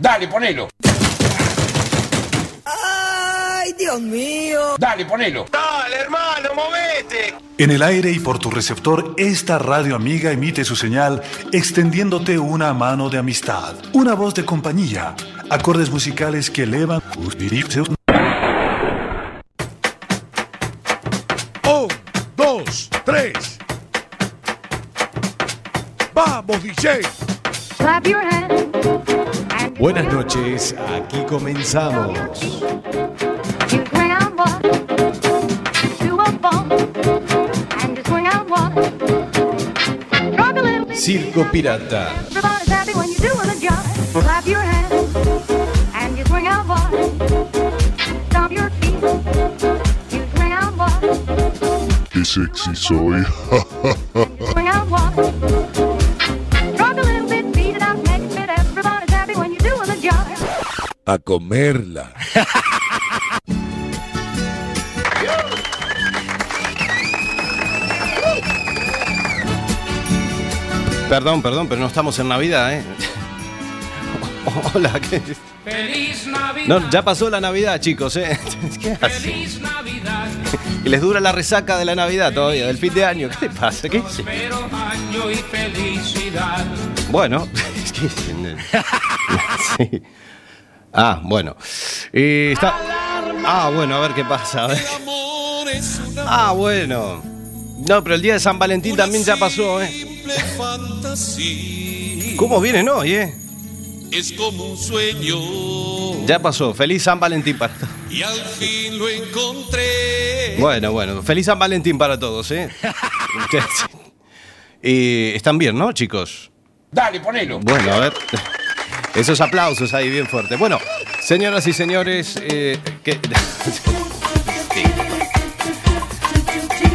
Dale, ponelo. ¡Ay, Dios mío! Dale, ponelo. Dale, hermano, movete. En el aire y por tu receptor, esta radio amiga emite su señal extendiéndote una mano de amistad, una voz de compañía, acordes musicales que elevan tus Un, dos, tres. ¡Vamos, DJ! Clap your hands. Buenas noches, aquí comenzamos. one. You swing out one. A comerla. Perdón, perdón, pero no estamos en Navidad, ¿eh? Hola, ¿qué? Feliz Navidad. No, ya pasó la Navidad, chicos, ¿eh? ¿Qué? Feliz Navidad. Y les dura la resaca de la Navidad todavía, del fin de año. ¿Qué le pasa? ¿Qué dice? Pero año y felicidad. Bueno, es que- sí. Ah, bueno. Y está... Ah, bueno, a ver qué pasa. a ver. Ah, bueno. No, pero el día de San Valentín también ya pasó, ¿eh? ¿Cómo vienen hoy, eh? Es como un sueño Ya pasó. Feliz San Valentín para todos. y al fin lo encontré. Bueno, bueno. Feliz San Valentín para todos, ¿eh? y están bien, ¿no, chicos? Dale, ponelo. Bueno, a ver. Esos aplausos ahí bien fuertes. Bueno, señoras y señores, eh, que- Sí.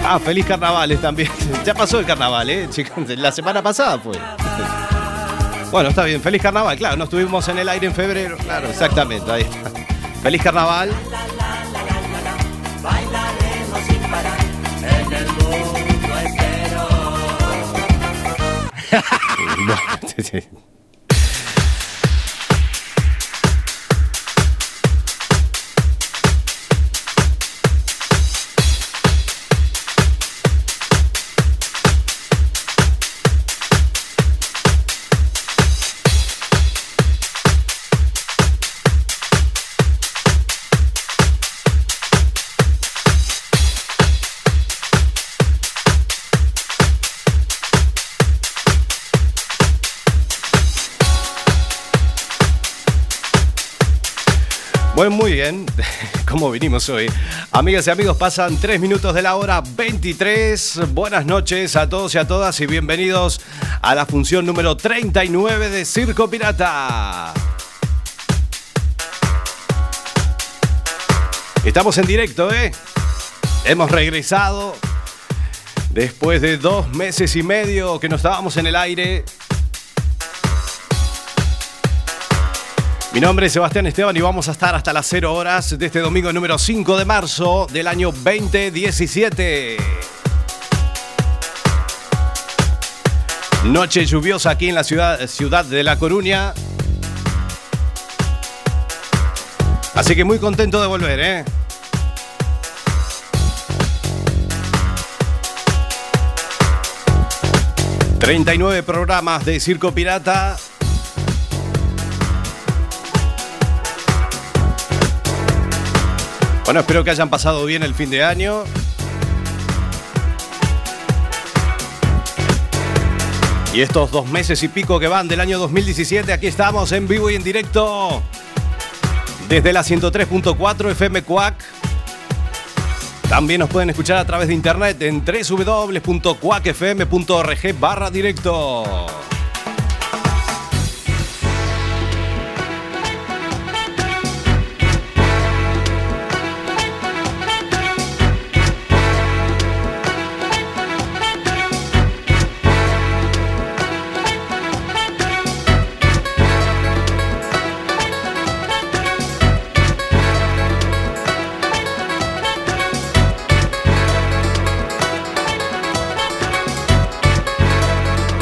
Ah, feliz carnavales también. Ya pasó el carnaval, ¿eh, chicos? La semana pasada fue. Bueno, está bien. Feliz carnaval, claro. No estuvimos en el aire en febrero. Claro, exactamente. Ahí está. Feliz carnaval. Bueno, muy bien. ¿Cómo vinimos hoy? Amigas y amigos, pasan 3 minutos de la hora 23. Buenas noches a todos y a todas y bienvenidos a la función número 39 de Circo Pirata. Estamos en directo, ¿eh? Hemos regresado después de dos meses y medio que no estábamos en el aire. Mi nombre es Sebastián Esteban y vamos a estar hasta las 0 horas de este domingo número 5 de marzo del año 2017. Noche lluviosa aquí en la ciudad, ciudad de La Coruña. Así que muy contento de volver, ¿eh? ...39 programas de Circo Pirata... Bueno, espero que hayan pasado bien el fin de año. Y estos dos meses y pico que van del año 2017, aquí estamos en vivo y en directo desde la 103.4 FM Cuac. También nos pueden escuchar a través de internet en www.cuacfm.org barra directo.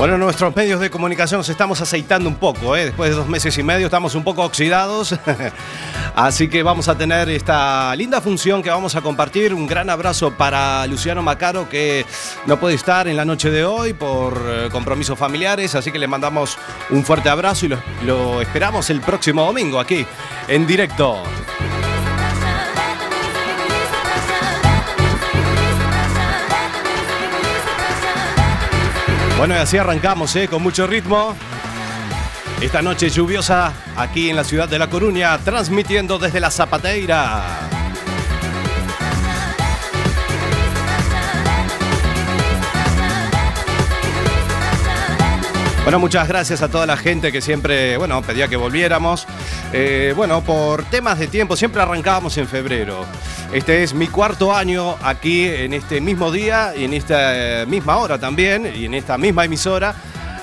Bueno, nuestros medios de comunicación nos estamos aceitando un poco, ¿eh? después de dos meses y medio estamos un poco oxidados, así que vamos a tener esta linda función que vamos a compartir. Un gran abrazo para Luciano Macaro que no puede estar en la noche de hoy por eh, compromisos familiares, así que le mandamos un fuerte abrazo y lo esperamos el próximo domingo aquí en directo. Bueno, y así arrancamos, ¿eh? con mucho ritmo. Esta noche lluviosa aquí en la ciudad de La Coruña, transmitiendo desde la Zapateira. Bueno, muchas gracias a toda la gente que siempre, bueno, pedía que volviéramos. Eh, bueno, por temas de tiempo, siempre arrancábamos en febrero. Este es mi cuarto año aquí en este mismo día y en esta eh, misma hora también y en esta misma emisora.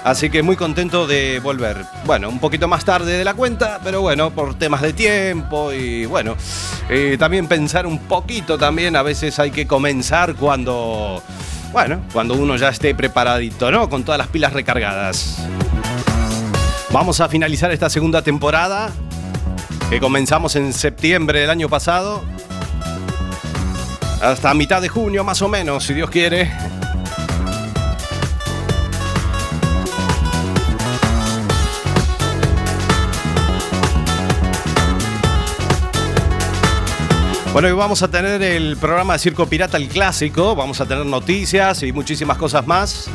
Así que muy contento de volver. Bueno, un poquito más tarde de la cuenta, pero bueno, por temas de tiempo y bueno, eh, también pensar un poquito también, a veces hay que comenzar cuando, bueno, cuando uno ya esté preparadito, ¿no? Con todas las pilas recargadas. Vamos a finalizar esta segunda temporada que comenzamos en septiembre del año pasado. Hasta mitad de junio más o menos, si Dios quiere. Bueno, hoy vamos a tener el programa de Circo Pirata, el clásico. Vamos a tener noticias y muchísimas cosas más.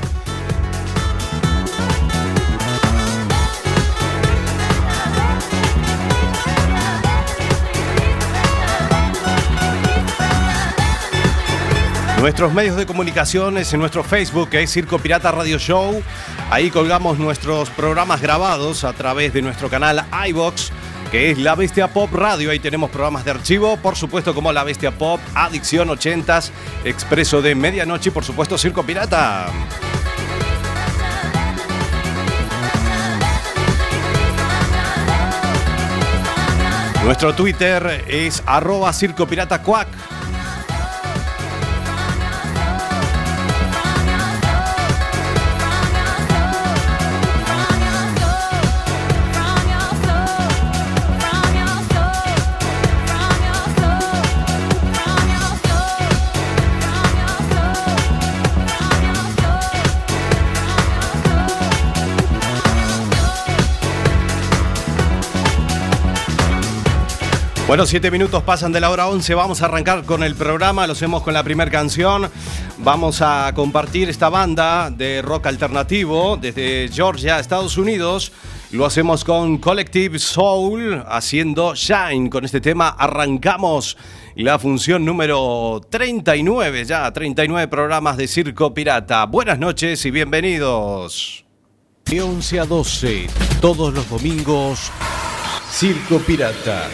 Nuestros medios de comunicación es en nuestro Facebook, que es Circo Pirata Radio Show. Ahí colgamos nuestros programas grabados a través de nuestro canal iBox, que es La Bestia Pop Radio. Ahí tenemos programas de archivo, por supuesto, como La Bestia Pop, Adicción 80s, Expreso de Medianoche y, por supuesto, Circo Pirata. Nuestro Twitter es arroba Circo Bueno, siete minutos pasan de la hora 11. Vamos a arrancar con el programa. Lo hacemos con la primera canción. Vamos a compartir esta banda de rock alternativo desde Georgia, Estados Unidos. Lo hacemos con Collective Soul haciendo Shine. Con este tema arrancamos la función número 39, ya 39 programas de Circo Pirata. Buenas noches y bienvenidos. De 11 a 12, todos los domingos, Circo Pirata.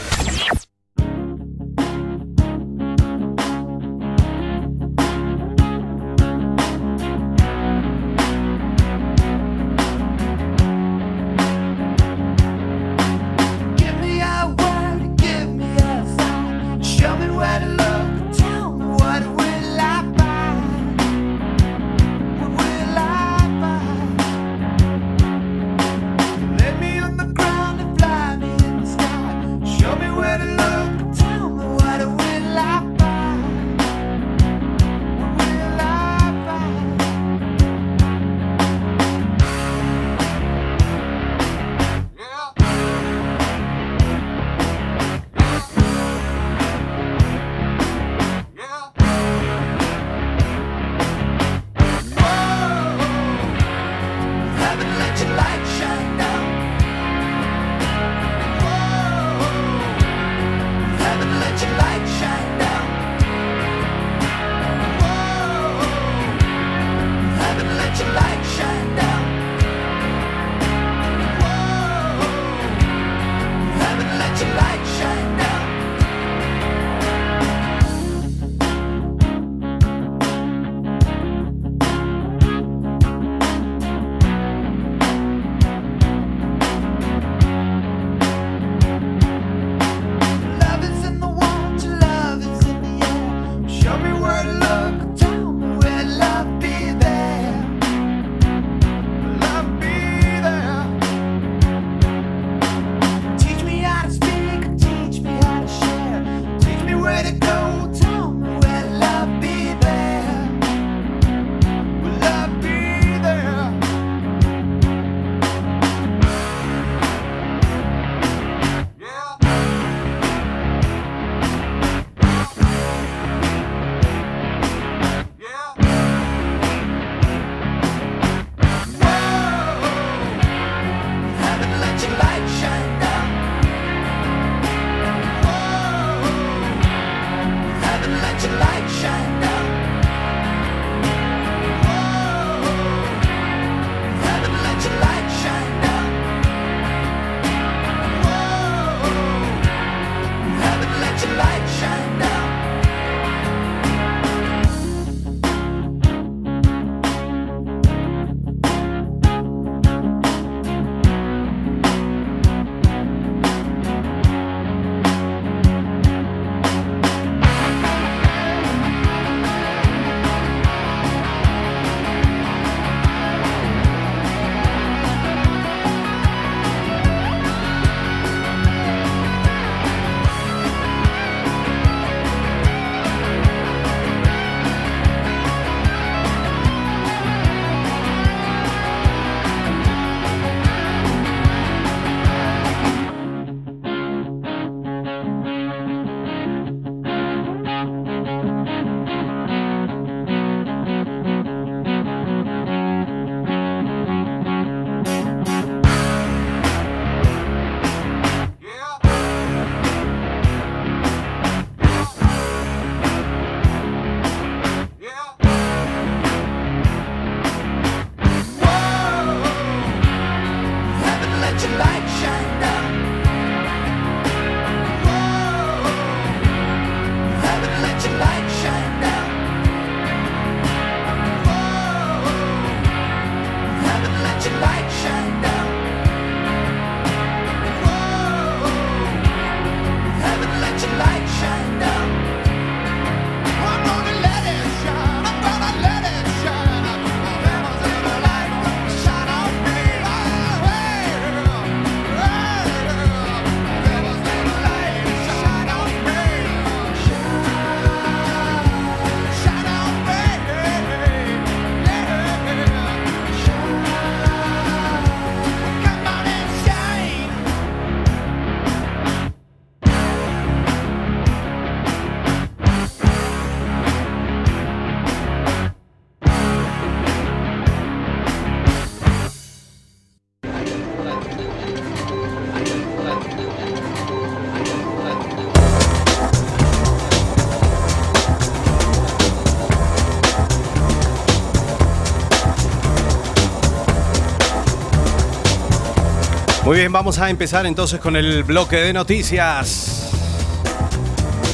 Bien, vamos a empezar entonces con el bloque de noticias.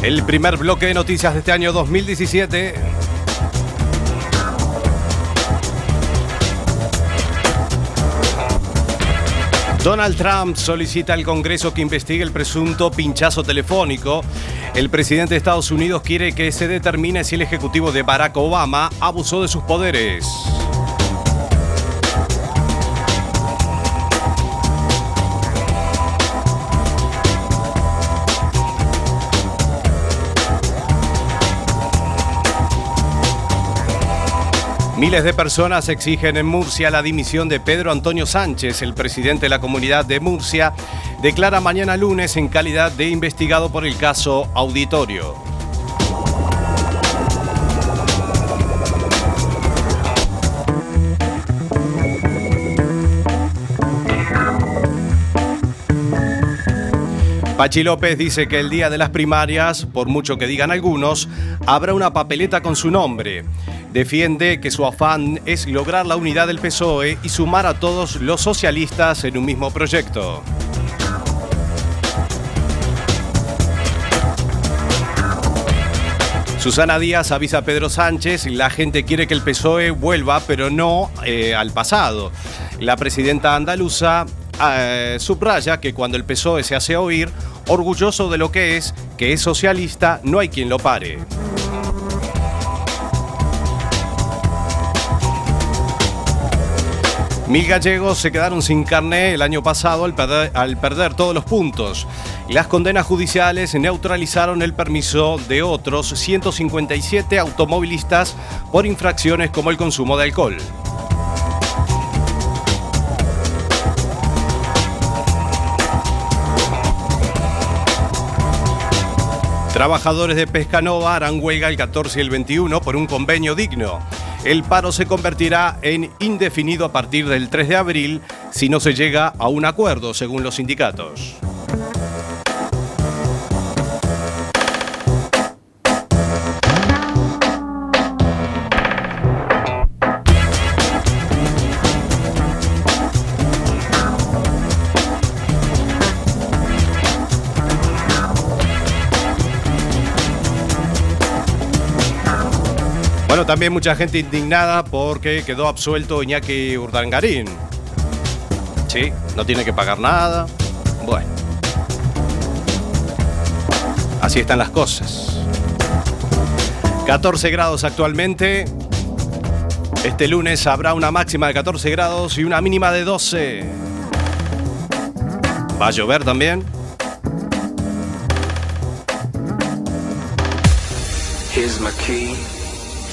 El primer bloque de noticias de este año 2017. Donald Trump solicita al Congreso que investigue el presunto pinchazo telefónico. El presidente de Estados Unidos quiere que se determine si el ejecutivo de Barack Obama abusó de sus poderes. Miles de personas exigen en Murcia la dimisión de Pedro Antonio Sánchez, el presidente de la comunidad de Murcia, declara mañana lunes en calidad de investigado por el caso Auditorio. Pachi López dice que el día de las primarias, por mucho que digan algunos, habrá una papeleta con su nombre. Defiende que su afán es lograr la unidad del PSOE y sumar a todos los socialistas en un mismo proyecto. Susana Díaz avisa a Pedro Sánchez, la gente quiere que el PSOE vuelva, pero no eh, al pasado. La presidenta andaluza eh, subraya que cuando el PSOE se hace oír, orgulloso de lo que es, que es socialista, no hay quien lo pare. Mil gallegos se quedaron sin carné el año pasado al perder, al perder todos los puntos. Las condenas judiciales neutralizaron el permiso de otros 157 automovilistas por infracciones como el consumo de alcohol. Trabajadores de Pescanova harán huelga el 14 y el 21 por un convenio digno. El paro se convertirá en indefinido a partir del 3 de abril si no se llega a un acuerdo, según los sindicatos. Bueno, también mucha gente indignada porque quedó absuelto Iñaki Urdangarín. Sí, no tiene que pagar nada. Bueno. Así están las cosas. 14 grados actualmente. Este lunes habrá una máxima de 14 grados y una mínima de 12. ¿Va a llover también? Here's my key,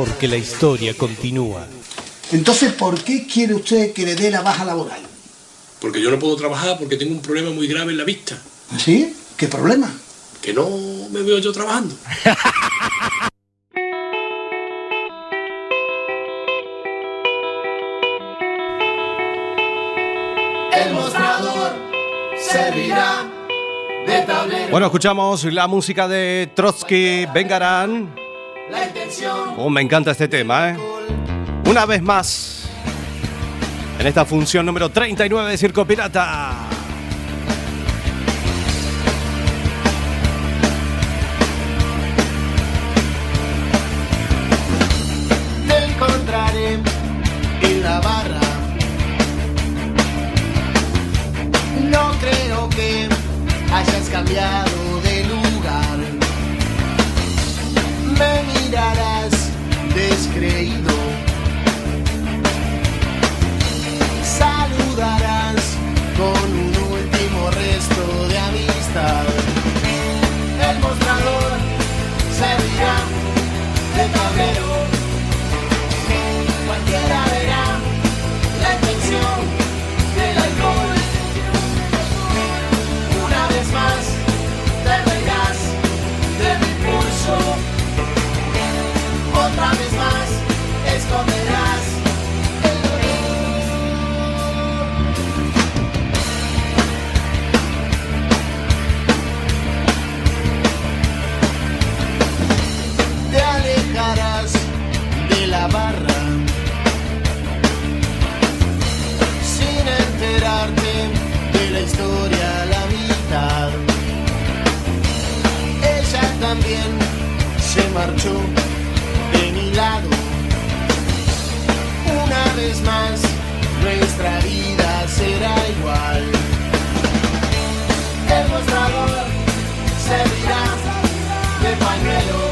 Porque la historia continúa. Entonces, ¿por qué quiere usted que le dé la baja laboral? porque yo no puedo trabajar porque tengo un problema muy grave en la vista, ¿Sí? ¿Qué problema? que no me veo yo trabajando. El mostrador servirá de tablero. Bueno, escuchamos la música de Trotsky Vengarán. Oh, me encanta este tema, ¿eh? Una vez más, en esta función número 39 de Circo Pirata. te encontraré en la barra. No creo que hayas cambiado descreído. Saludarás con un último resto de amistad. El mostrador servirá de tablero. Cualquiera verá la intención la historia a la mitad. Ella también se marchó de mi lado. Una vez más, nuestra vida será igual. El mostrador servirá de pañuelo.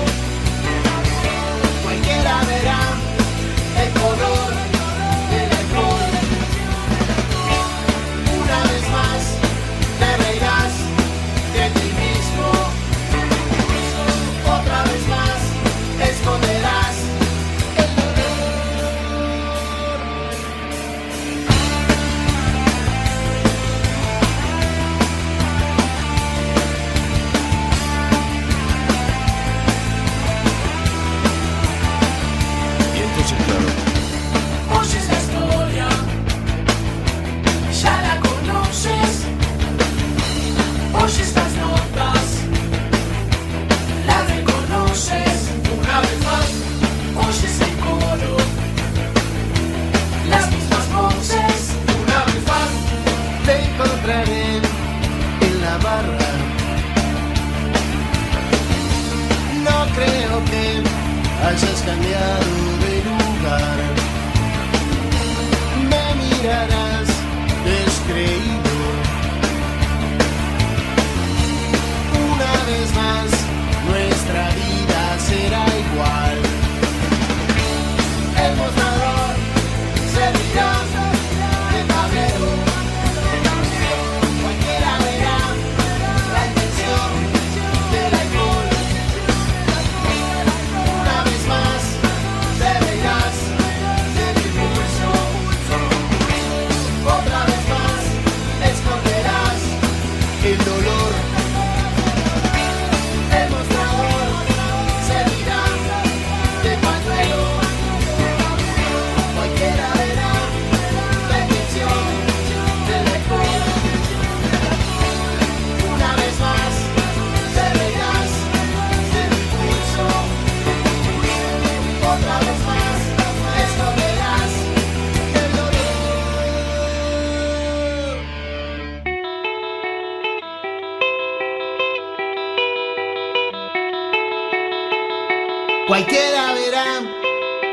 Cualquiera verá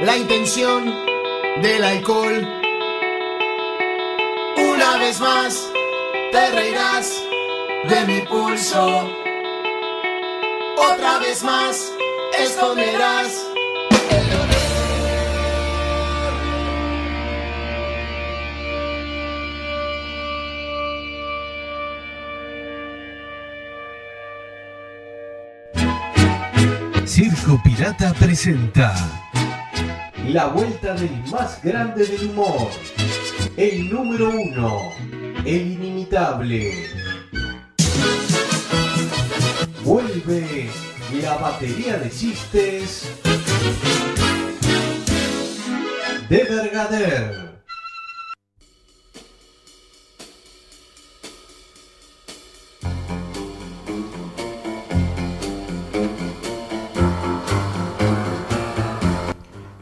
la intención del alcohol. Una vez más te reirás de mi pulso. Otra vez más esconderás Circo Pirata presenta La vuelta del más grande del humor. El número uno. El inimitable. Vuelve la batería de chistes de Vergader.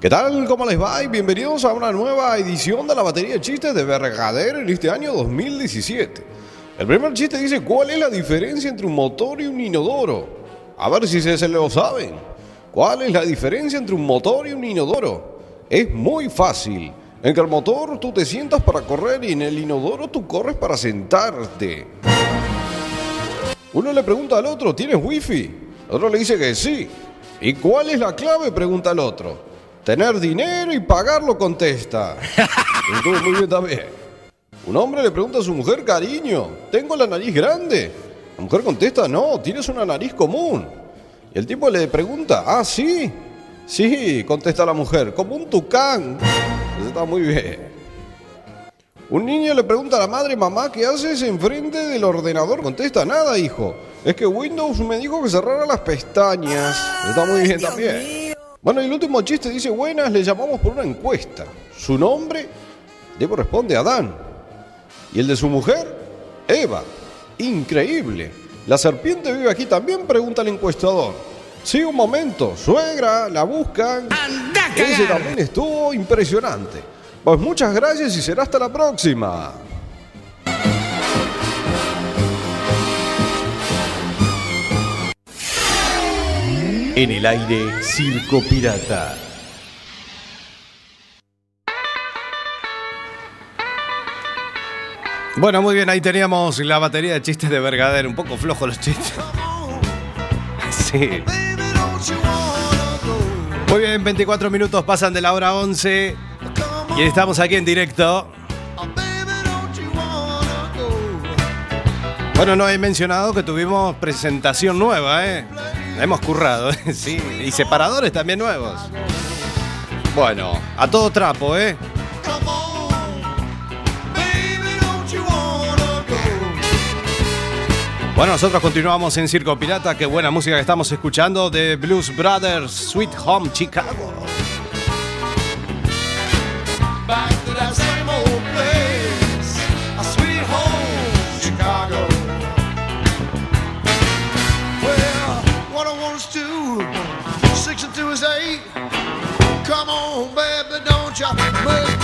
¿Qué tal? ¿Cómo les va? Y bienvenidos a una nueva edición de la batería de chistes de Vergader en este año 2017. El primer chiste dice, ¿cuál es la diferencia entre un motor y un inodoro? A ver si se, lo saben. ¿Cuál es la diferencia entre un motor y un inodoro? Es muy fácil. En que el motor tú te sientas para correr y en el inodoro tú corres para sentarte. Uno le pregunta al otro, ¿tienes wifi? El otro le dice que sí. ¿Y cuál es la clave? Pregunta el otro. Tener dinero y pagarlo, contesta. Estuvo muy bien también. Un hombre le pregunta a su mujer, cariño, ¿tengo la nariz grande? La mujer contesta, no, tienes una nariz común. Y el tipo le pregunta, ah, sí. Sí, contesta la mujer, como un tucán. Eso está muy bien. Un niño le pregunta a la madre, mamá, ¿qué haces enfrente del ordenador? Contesta, nada, hijo. Es que Windows me dijo que cerrara las pestañas. Está muy bien también. Bueno, y el último chiste dice, buenas, le llamamos por una encuesta. Su nombre, Debo responde Adán. Y el de su mujer, Eva. Increíble. ¿La serpiente vive aquí también? Pregunta el encuestador. Sí, un momento. Suegra, la buscan. Ese también estuvo impresionante. Pues muchas gracias y será hasta la próxima. En el aire, Circo Pirata. Bueno, muy bien, ahí teníamos la batería de chistes de Vergader. Un poco flojos los chistes. Sí. Muy bien, 24 minutos pasan de la hora 11. Y estamos aquí en directo. Bueno, no he mencionado que tuvimos presentación nueva, ¿eh? Hemos currado. Sí. Y separadores también nuevos. Bueno, a todo trapo, ¿eh? Bueno, nosotros continuamos en Circo Pirata. Qué buena música que estamos escuchando de Blues Brothers, Sweet Home Chicago. On, baby, don't you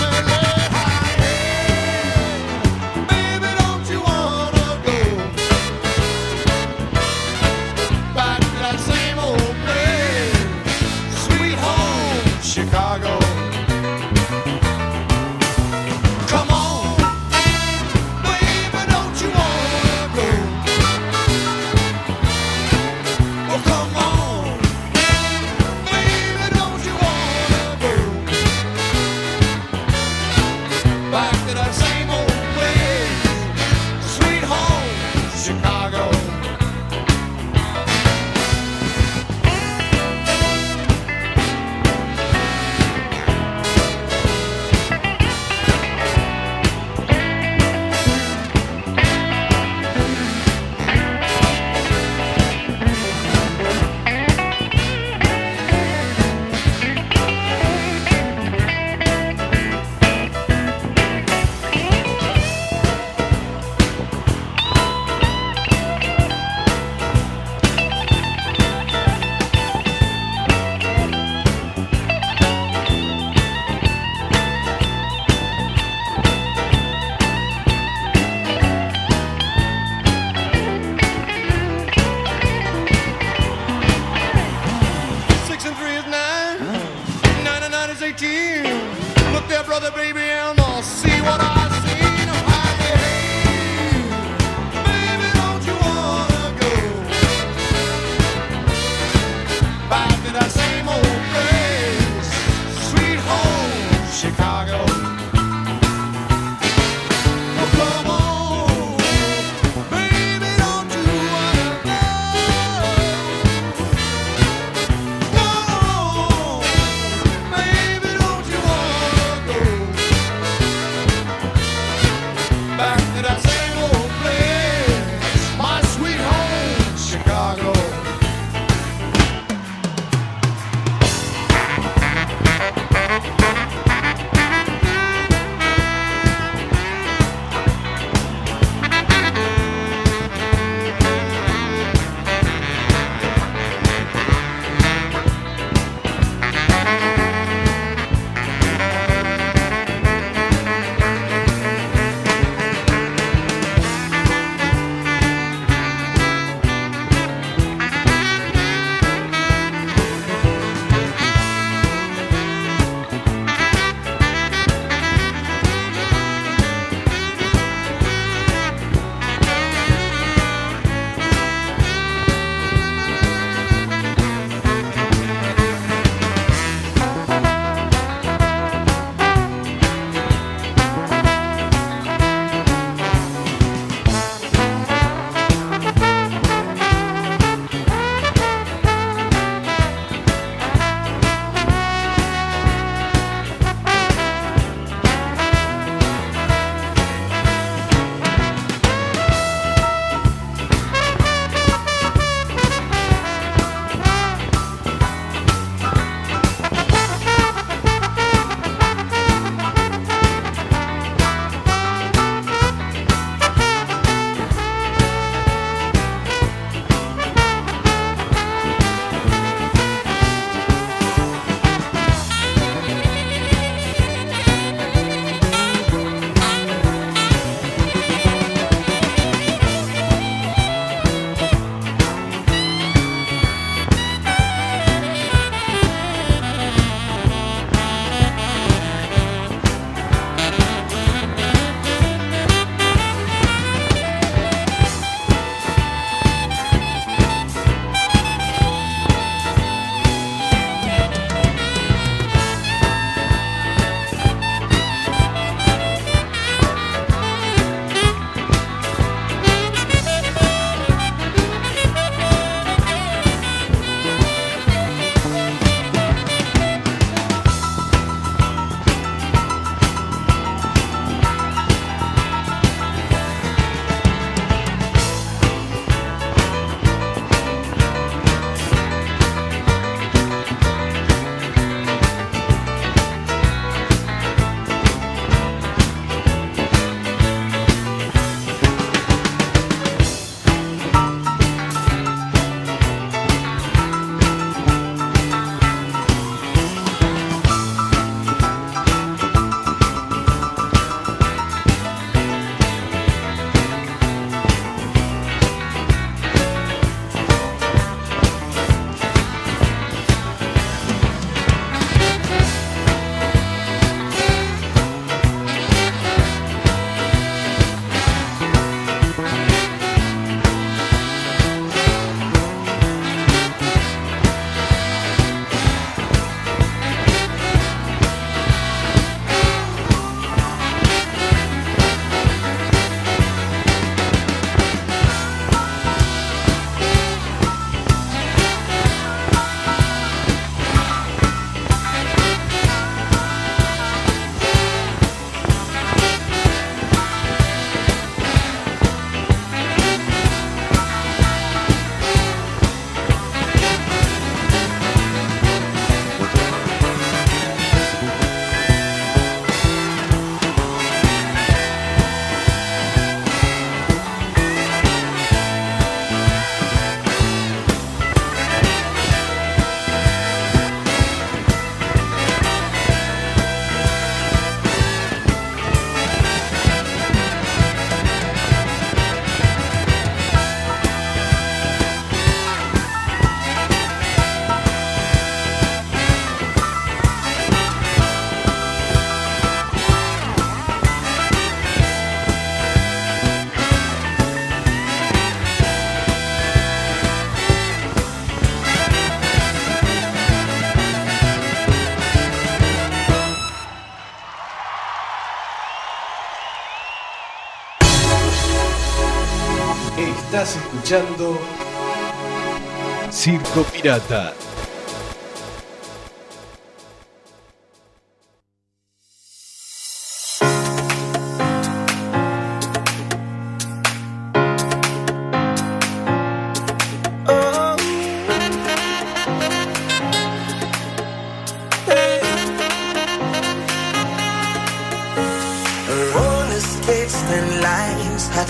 Circo Pirata.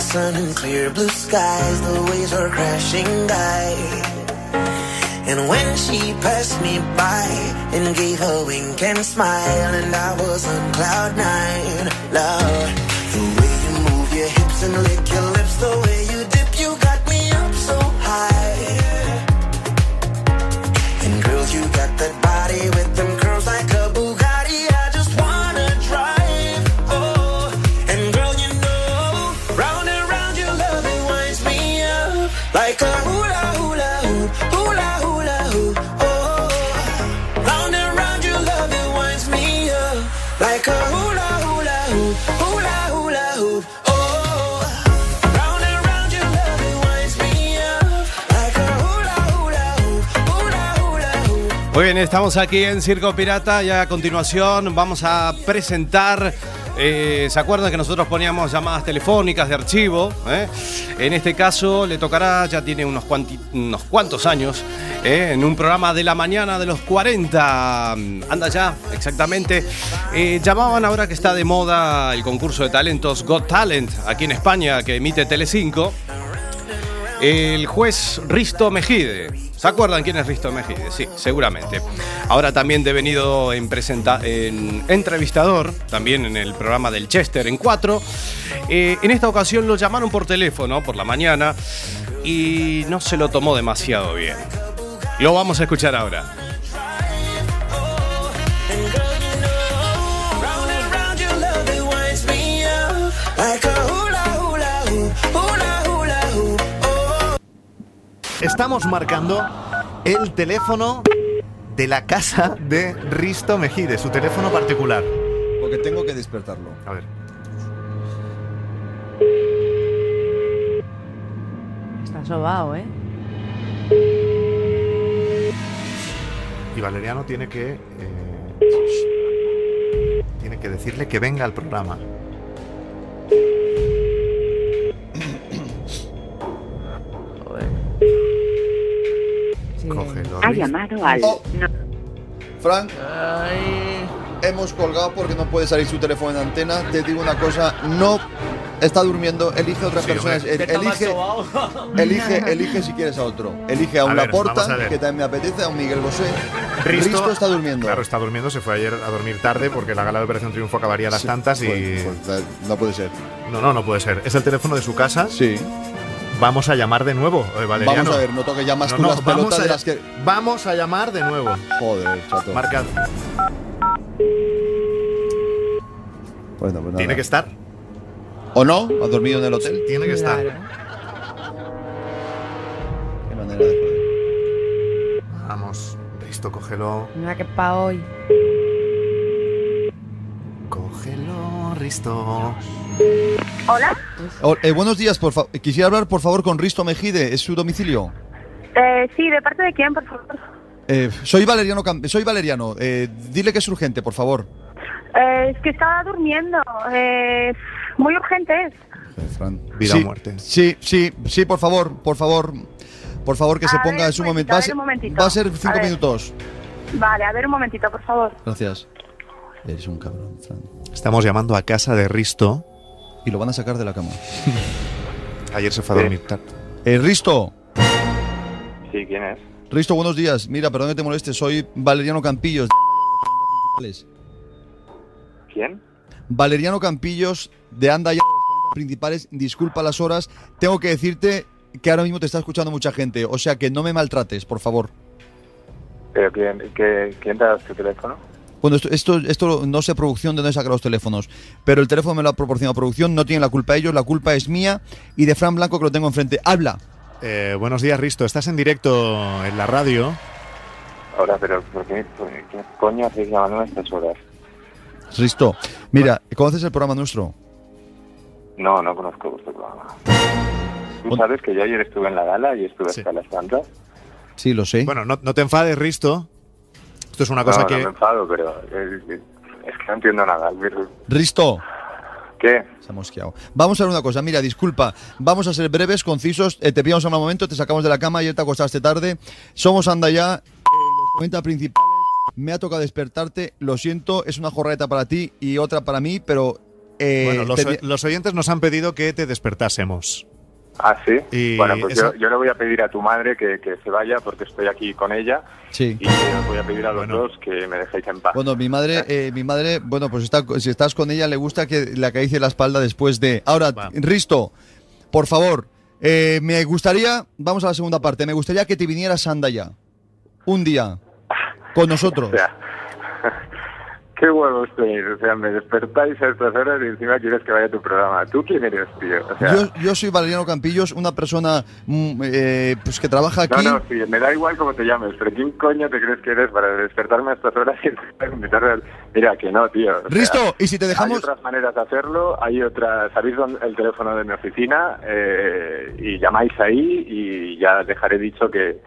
Sun and clear blue skies. The waves are crashing by. And when she passed me by and gave a wink and smile, and I was on cloud nine, love. The way you move your hips and lick your lips, the way Muy bien, estamos aquí en Circo Pirata y a continuación vamos a presentar. eh, ¿Se acuerdan que nosotros poníamos llamadas telefónicas de archivo? eh? En este caso le tocará, ya tiene unos, cuantos años, eh, en un programa de la mañana de los 40. Anda ya, exactamente. Llamaban ahora que está de moda el concurso de talentos Got Talent aquí en España que emite Telecinco. El juez Risto Mejide. ¿Se acuerdan quién es Risto Mejide? Sí, seguramente. Ahora también devenido en, en entrevistador, también en el programa del Chester en 4. en esta ocasión lo llamaron por teléfono por la mañana y no se lo tomó demasiado bien. Lo vamos a escuchar ahora. Estamos marcando el teléfono de la casa de Risto Mejide, su teléfono particular. Porque tengo que despertarlo. A ver. Está sobao, ¿eh? Y Valeriano tiene que. eh, tiene que decirle que venga al programa. Cógelo. Ha llamado al. Oh. Frank, hemos colgado porque no puede salir su teléfono en antena. Te digo una cosa, no está durmiendo, elige a otras Sí, personas. elige, elige, elige si quieres a otro. Elige a un Laporta, que también me apetece, a un Miguel Bosé. Risto, Risto está durmiendo. Claro, está durmiendo. Se fue ayer a dormir tarde porque la gala de Operación Triunfo acabaría a las Sí, tantas y. pues, pues, no puede ser. No, no, no puede ser. Es el teléfono de su casa. Sí. Vamos a llamar de nuevo, eh, Valeriano. Vamos a ver, no toques ya más No, tú no, las vamos pelotas a- de las que. Vamos a llamar de nuevo. Joder, chato. Marca. Bueno, pues nada. Tiene que estar. ¿O no? ¿Ha dormido en el hotel? Tiene que estar. Qué manera de joder. Vamos, Risto, cógelo. Mira que pa' hoy. Cógelo, Risto. Hola. Oh, eh, buenos días, por favor. Quisiera hablar, por favor, con Risto Mejide. ¿Es su domicilio? Eh, sí, ¿de parte de quién, por favor? Eh, soy Valeriano. Cam- soy Valeriano. Eh, dile que es urgente, por favor. Eh, es que estaba durmiendo. Eh, muy urgente es. Vida sí, o muerte. Sí, sí, sí, por favor, por favor. Por favor, que se ponga en su momento. Va a ser, va a cinco minutos. Vale, a ver un momentito, por favor. Gracias. Eres un cabrón, Fran. Estamos llamando a casa de Risto. Y lo van a sacar de la cama. Ayer se fue a dormir tarde. Eh, Risto. Sí, ¿quién es? Risto, buenos días. Mira, perdón que te moleste. Soy Valeriano Campillos. de Principales. ¿Quién? Valeriano Campillos de Anda ya principales. Disculpa las horas. Tengo que decirte que ahora mismo te está escuchando mucha gente. O sea que no me maltrates, por favor. ¿Pero quién, qué- quién te ha dado tu teléfono? Bueno, esto, esto, esto no sé producción de dónde saca los teléfonos, pero el teléfono me lo ha proporcionado producción, no tiene la culpa ellos, la culpa es mía y de Fran Blanco que lo tengo enfrente. Habla. Eh, buenos días, Risto. Estás en directo en la radio. Ahora, pero ¿por qué, por qué coño hacéis llamando a estas horas? Risto, mira, ¿conoces el programa nuestro? No, no conozco vuestro programa. Tú sabes que yo ayer estuve en la gala y estuve hasta las tantas. Sí, lo sé. Bueno, no, no te enfades, Risto. Esto es una cosa no, que... no me enfado, pero es, es que no entiendo nada. Risto. ¿Qué? Se ha mosqueado. Vamos a ver una cosa. Mira, disculpa. Vamos a ser breves, concisos. Eh, te pillamos a un momento, te sacamos de la cama. Ayer te acostaste tarde. Somos Anda ya. Eh, los 90 principales. Me ha tocado despertarte. Lo siento, es una jorreta para ti y otra para mí, pero. eh, Bueno, los, te- los oyentes nos han pedido que te despertásemos. Ah, sí. Y bueno, pues eso- yo, yo le voy a pedir a tu madre que, que se vaya porque estoy aquí con ella. Sí. Y os voy a pedir a los dos que me dejéis en paz. Bueno, mi madre, eh, mi madre, bueno, pues está, si estás con ella, le gusta que le acaricie la espalda después de. Ahora, Risto, por favor, eh, me gustaría, vamos a la segunda parte, me gustaría que te vinieras anda ya. Un día. Con nosotros. O sea, qué huevos tenéis. O sea, me despertáis a estas horas y encima quieres que vaya a tu programa. ¿Tú quién eres, tío? O sea, Yo, yo soy Valeriano Campillos, una persona mm, eh, pues que trabaja aquí. No, no, sí, me da igual cómo te llames, pero ¿quién coño te crees que eres para despertarme a estas horas y invitarme al- Mira, que no, tío. sea, Risto, y si te dejamos- Hay otras maneras de hacerlo, hay otras... ¿Sabéis el teléfono de mi oficina? Eh, y llamáis ahí y ya dejaré dicho que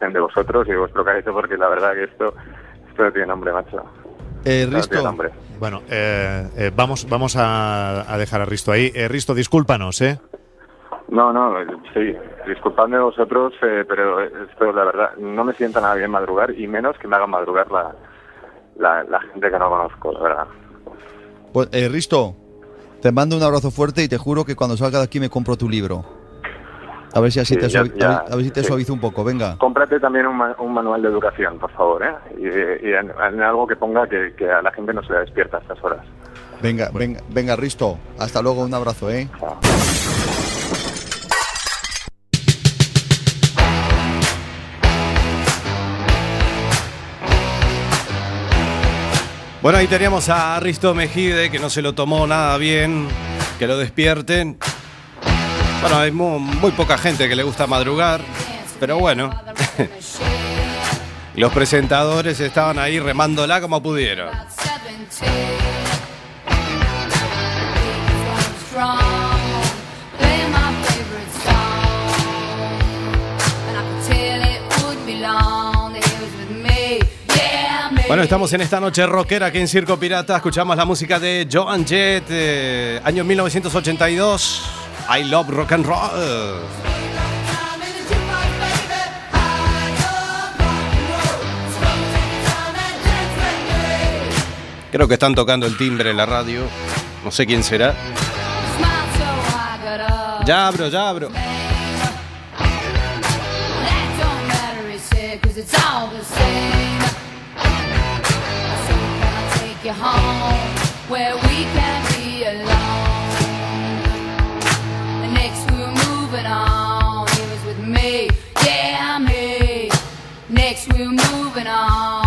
de vosotros y de vuestro cariño, porque la verdad que esto, esto no tiene nombre, macho. Eh, nombre. Bueno, eh, eh, vamos, vamos a, a dejar a Risto ahí. Eh, Risto, discúlpanos, ¿eh? No, no, sí, disculpadme vosotros, eh, pero esto, la verdad, no me sienta nada bien madrugar y menos que me hagan madrugar la, la, la gente que no conozco, la verdad. Pues, eh, Risto, te mando un abrazo fuerte y te juro que cuando salga de aquí me compro tu libro. A ver si así Sí, te, ya- suavi- ya, a ver, a ver si te sí. suavizo un poco, venga. Cómprate también un, ma- un manual de educación, por favor, ¿eh? Y, y en, en algo que ponga que, que a la gente no se le despierta a estas horas. Venga, venga, venga, Risto. Hasta luego, un abrazo, ¿eh? Bueno, ahí teníamos a Risto Mejide, que no se lo tomó nada bien, que lo despierten. Bueno, hay mu- muy, poca gente que le gusta madrugar, pero bueno. Los presentadores estaban ahí remándola como pudieron. Bueno, estamos en esta noche rockera aquí en Circo Pirata. Escuchamos la música de Joan Jett, eh, año 1982. I love rock and roll. Creo que están tocando el timbre en la radio. No sé quién será. Ya abro, ya abro. Where we can we're moving on.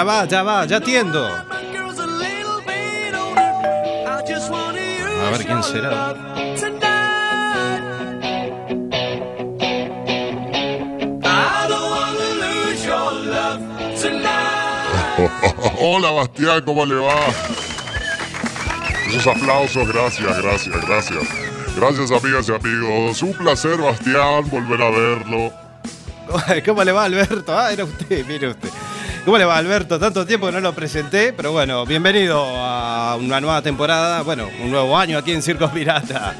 Ya va, ya va, ya atiendo. A ver quién será. Hola Bastián, ¿cómo le va? Esos aplausos, gracias, gracias, gracias. Gracias amigas y amigos. Un placer, Bastián, volver a verlo. ¿Cómo le va, Alberto? Ah, era usted, mire usted. ¿Cómo le va, Alberto? Tanto tiempo que no lo presenté, pero bueno, bienvenido a una nueva temporada, bueno, un nuevo año aquí en Circos Pirata.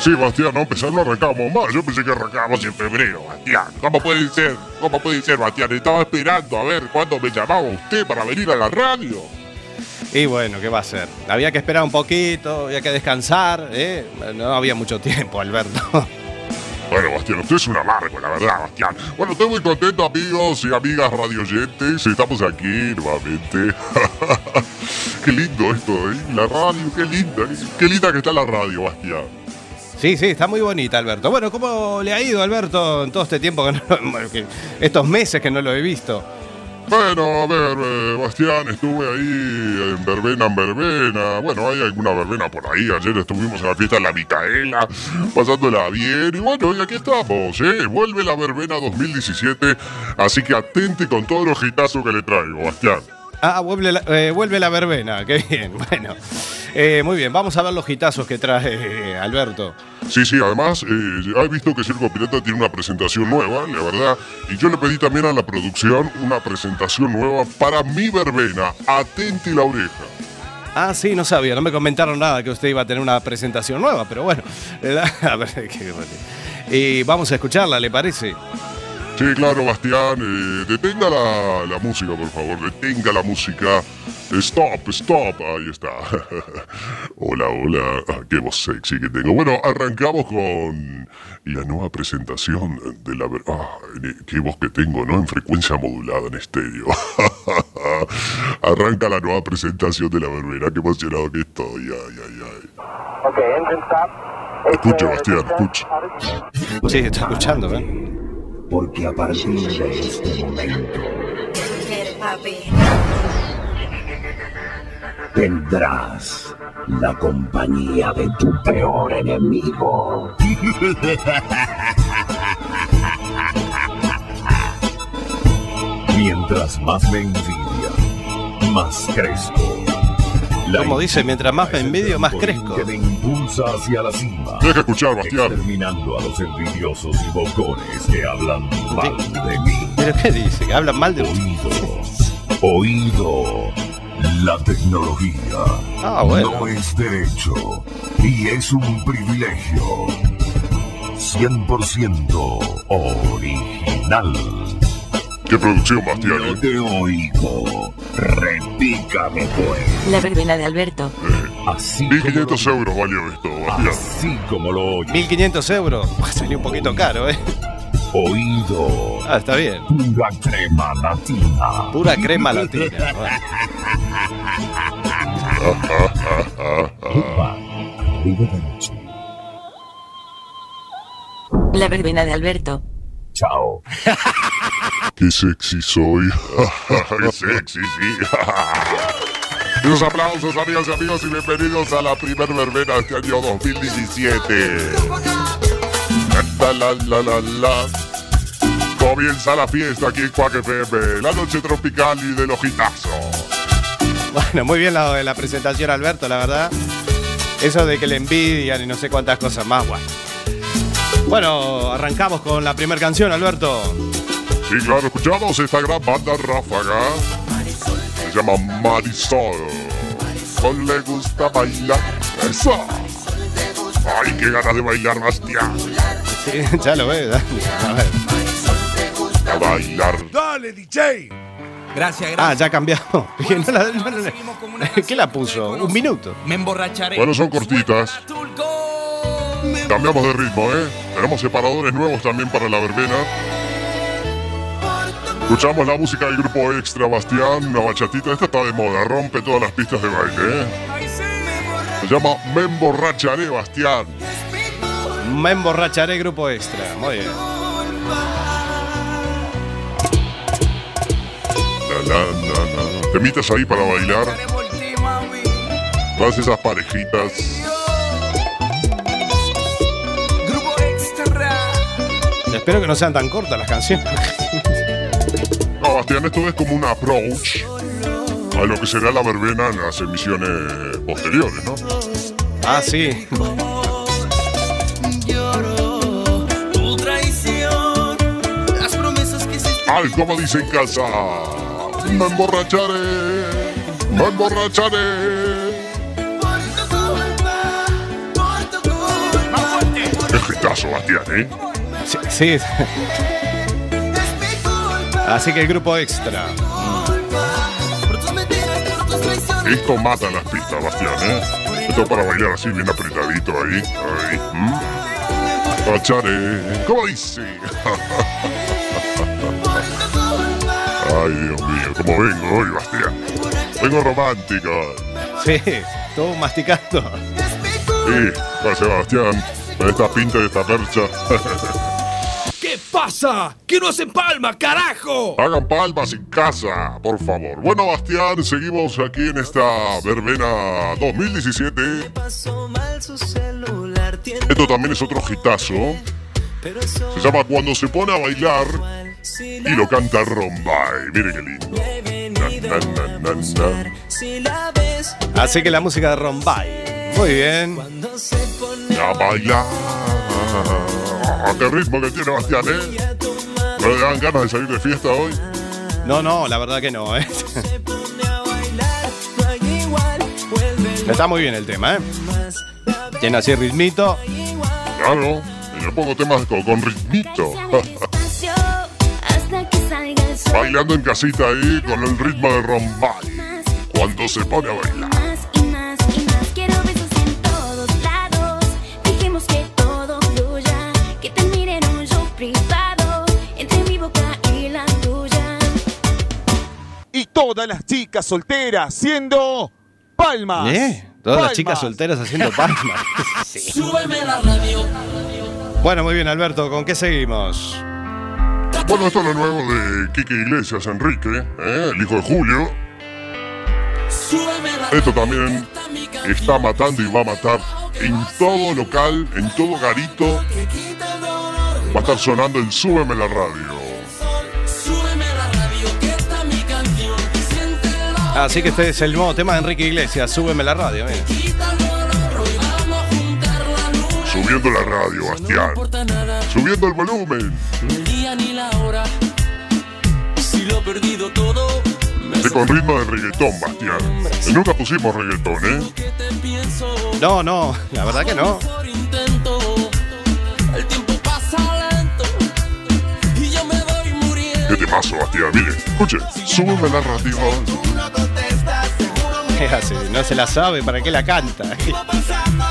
Sí, Bastián, no, empezar no arrancamos más. Yo pensé que arrancábamos en febrero, Bastián. ¿Cómo puede ser? ¿Cómo puede ser, Bastián? Estaba esperando a ver cuándo me llamaba usted para venir a la radio. Y bueno, ¿qué va a ser? Había que esperar un poquito, había que descansar, ¿eh? No había mucho tiempo, Alberto. Bueno, Bastián, usted es un amargo, la verdad, Bastián. Bueno, estoy muy contento, amigos y amigas radioyentes. Estamos aquí nuevamente. qué lindo esto, ¿eh? La radio, qué linda. Qué linda que está la radio, Bastián. Sí, sí, está muy bonita, Alberto. Bueno, ¿cómo le ha ido, Alberto, en todo este tiempo que no, estos meses que no lo he visto? Bueno, a ver, eh, Bastián, estuve ahí en verbena, en verbena. Bueno, hay alguna verbena por ahí. Ayer estuvimos en la fiesta de la Micaela, pasándola bien. Y bueno, y aquí estamos, ¿eh? Vuelve la verbena 2017. Así que atente con todos los gitazos que le traigo, Bastián. Ah, vuelve la, eh, vuelve la verbena, qué bien. Bueno, eh, muy bien, vamos a ver los gitazos que trae eh, Alberto. Sí, sí, además, eh, he visto que Circo Pirata tiene una presentación nueva, la verdad. Y yo le pedí también a la producción una presentación nueva para mi verbena. Atente la oreja. Ah, sí, no sabía, no me comentaron nada que usted iba a tener una presentación nueva, pero bueno, eh, a ver, qué Y vamos a escucharla, ¿le parece? Sí, claro, Bastián. eh, detenga la, la música, por favor. Detenga la música. Stop, stop. Ahí está. hola, hola. Ah, qué voz sexy que tengo. Bueno, arrancamos con la nueva presentación de la... Ah, eh, qué voz que tengo, ¿no? En frecuencia modulada en estéreo. Arranca la nueva presentación de la verbena. Qué emocionado que estoy. Ay, ay, ay. Ok, engine stop. Escuche, Bastián, escuche. Sí, está escuchando, ¿eh? Porque a partir de este momento tendrás la compañía de tu peor enemigo. Mientras más me envidia, más crezco. Como dice, mientras más me envidio, más crezco. Que me impulsa hacia la cima. Deja escuchar, Bastián. Exterminando a los envidiosos y bocones que hablan mal de mí. ¿Pero qué dice? ¿Que hablan mal de Oído. Oído. La tecnología Ah, bueno. no es derecho y es un privilegio. 100% original. ¿Qué producción, Bastián? No te oigo. Repícame, pues. La verbena de Alberto. Así 1500 euros valió esto, Bastián. Así como lo oyes. 1500 euros. Salió un poquito caro, ¿eh? Oído. Ah, está bien. Pura crema latina. Pura crema latina. La verbena de Alberto. Chao. Qué sexy soy. Qué sexy, sí. Unos aplausos, amigas y amigos, y bienvenidos a la primer verbena de este año 2017. La, la, la, la, la. Comienza la fiesta aquí en Quack FM, la noche tropical y del ojitazo. Bueno, muy bien la, la presentación, Alberto, la verdad. Eso de que le envidian y no sé cuántas cosas más, bueno. Bueno, arrancamos con la primera canción, Alberto. Sí, claro, escuchamos esta gran banda ráfaga. Se llama Marisol. Marisol le gusta bailar. ¡Eso! ¡Ay, qué ganas de bailar, Bastián! Sí, ya lo ves, Dani. A ver. A bailar. Dale, DJ. Gracias, Ah, ya ha cambiado. No no ¿Qué la puso? Un minuto. Me emborracharé. Bueno, son cortitas. Cambiamos de ritmo, ¿eh? Tenemos separadores nuevos también para la verbena. Escuchamos la música del grupo Extra Bastián, una bachatita. Esta está de moda, rompe todas las pistas de baile, ¿eh? Se llama Me emborracharé, Bastián. Me emborracharé grupo extra. Muy bien. na. Temitas ahí para bailar. Todas esas parejitas. Espero que no sean tan cortas las canciones. No, Bastián, esto es como un approach a lo que será la verbena en las emisiones posteriores, ¿no? Ah, sí. Tu traición, las promesas que se Ay, como dice en casa, me emborracharé, me emborracharé. Qué hitazo, Bastián, ¿eh? Sí. sí. Así que el grupo extra. Esto mata las pistas, Bastián, ¿eh? Esto para bailar así, bien apretadito ahí. ahí. ¿Cómo dice? Ay, Dios mío, cómo vengo hoy, Bastián. Vengo romántico. Sí, todo masticando. Sí, gracias, Sebastián. Con esta pinta y esta percha. ¿Que no hacen palma, carajo? Hagan palmas en casa, por favor. Bueno, Bastián, seguimos aquí en esta verbena 2017. Esto también es otro hitazo. Se llama Cuando se pone a bailar y lo canta Rombay. Mire qué lindo. Na, na, na, na, na. Así que la música de Rombay. Muy bien. A bailar. Ah, Qué ritmo que tiene Bastián, ¿eh? ¿No le dan ganas de salir de fiesta hoy? No, no, la verdad que no, ¿eh? Está muy bien el tema, ¿eh? Tiene así ritmito. Claro, y yo pongo temas con, con ritmito. Bailando en casita ahí con el ritmo de Rombay. Cuando se pone a bailar. Todas las chicas solteras siendo palmas. ¿Eh? Todas las chicas solteras haciendo palmas. Súbeme la radio. Bueno, muy bien, Alberto, ¿con qué seguimos? Bueno, esto es lo nuevo de Kike Iglesias Enrique, ¿eh? el hijo de Julio. Esto también está matando y va a matar en todo local, en todo garito. Va a estar sonando el Súbeme la radio. Así que este es el nuevo tema de Enrique Iglesias. Súbeme la radio, mira. Subiendo la radio, Bastián. Subiendo el volumen. El día ni la hora. Si lo he perdido todo. De con ritmo de reggaetón, Bastián. Nunca pusimos reggaetón, ¿eh? No, no, la verdad que no. ¿Qué te pasa, Bastián? Mire, escuche. Súbeme la radio. Es así, no se la sabe, ¿para qué la canta?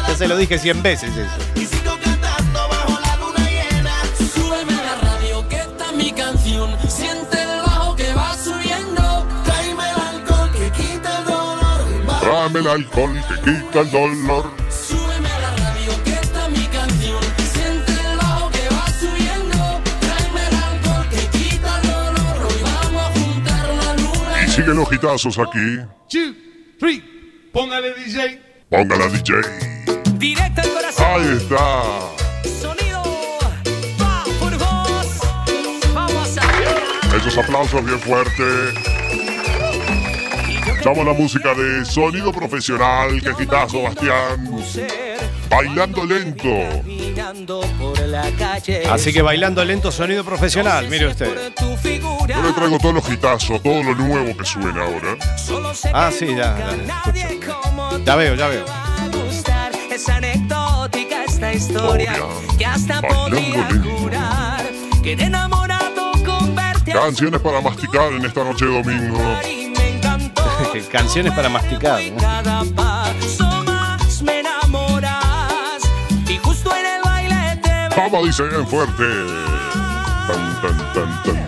Ya se lo dije cien veces eso. Súbeme la radio, que está mi canción. Siente el bajo que va subiendo. Tráeme el alcohol que quita el dolor. Dame el alcohol que quita el dolor. Siguen los hitazos aquí. Two, three. Póngale DJ. Póngala, DJ. Directo al corazón. Ahí está. Sonido. Va por vos. Vamos a Esos aplausos bien fuertes. Escuchamos la música de sonido profesional. Qué hitazo, Bastián. Bailando lento. Caminando por la calle. Así que bailando lento, sonido profesional, mire usted. Yo le traigo todos los hitazos, todo lo nuevo que suena ahora. Ah, sí, ya, ya, Ya veo, ya veo. gustar. Es anecdótica esta historia que hasta podría curar. Que de enamorado converte a Canciones para masticar en esta noche de domingo. Canciones para masticar. ¿no? Veo. Como dice bien fuerte. Tan, tan, tan, tan,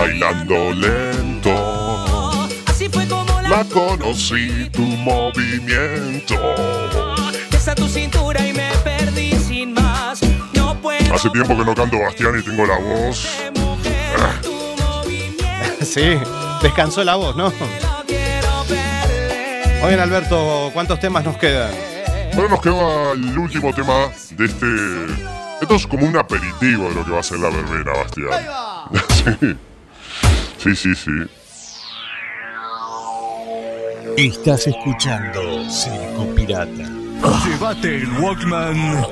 Bailando lento. así fue como la La conocí, tu movimiento. Besa tu cintura y me perdí sin más. No puedo Hace tiempo que no canto Bastián y tengo la voz. Sí, descansó la voz, ¿no? Bien, Alberto, ¿cuántos temas nos quedan? Bueno, nos queda el último tema de este. Esto es como un aperitivo de lo que va a ser la verbena, Bastián. sí, sí, sí. sí. Estás escuchando Circo Pirata. Llévate el Walkman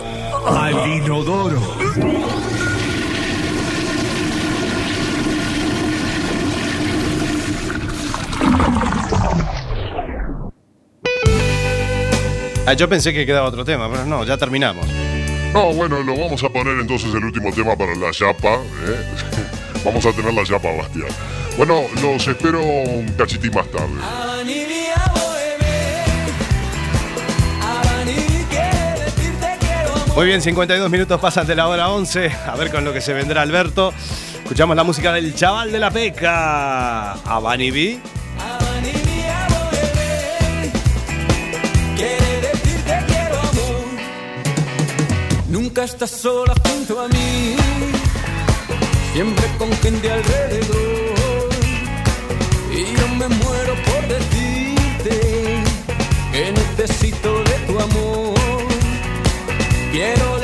al inodoro. Ah, yo pensé que quedaba otro tema, pero no, ya terminamos. No, bueno, lo vamos a poner entonces el último tema para la chapa. ¿eh? Vamos a tener la chapa, Bastián. Bueno, los espero un cachitín más tarde. Muy bien, 52 minutos pasan de la hora 11. A ver con lo que se vendrá Alberto. Escuchamos la música del chaval de la peca. Abani B. Quiere decirte quiero amor. Nunca estás sola junto a mí. Siempre con gente alrededor. Y yo me muero por decirte que necesito de tu amor. Quiero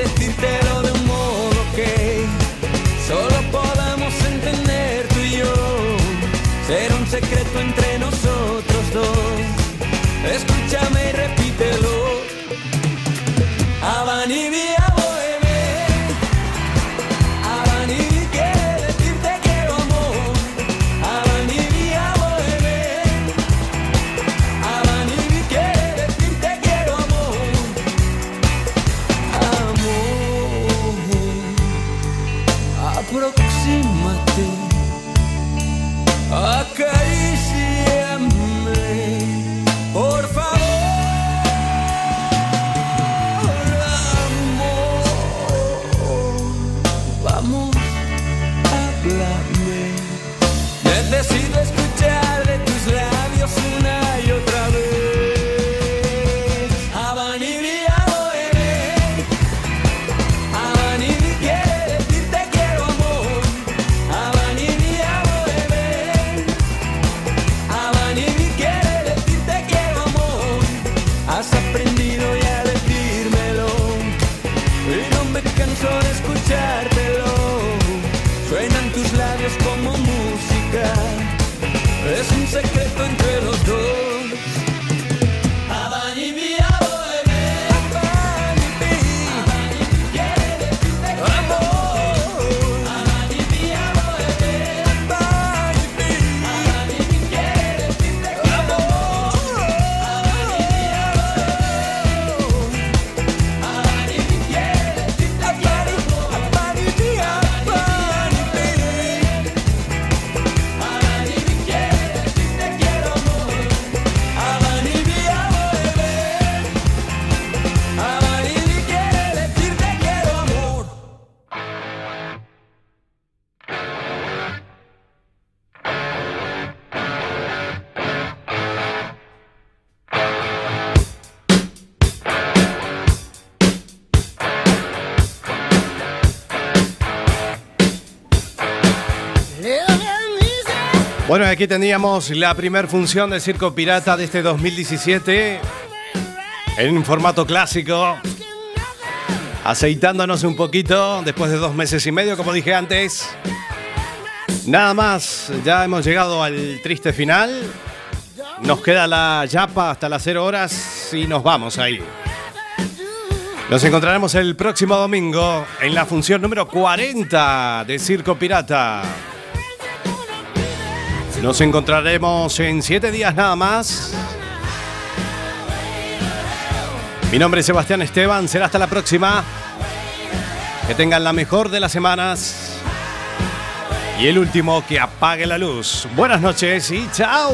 Bueno, aquí teníamos la primer función del Circo Pirata de este 2017 en formato clásico. Aceitándonos un poquito después de dos meses y medio, como dije antes. Nada más, ya hemos llegado al triste final. Nos queda la yapa hasta las 0 horas y nos vamos ahí. Nos encontraremos el próximo domingo en la función número 40 de Circo Pirata. Nos encontraremos en siete días nada más. Mi nombre es Sebastián Esteban, será hasta la próxima. Que tengan la mejor de las semanas. Y el último que apague la luz. Buenas noches y chao.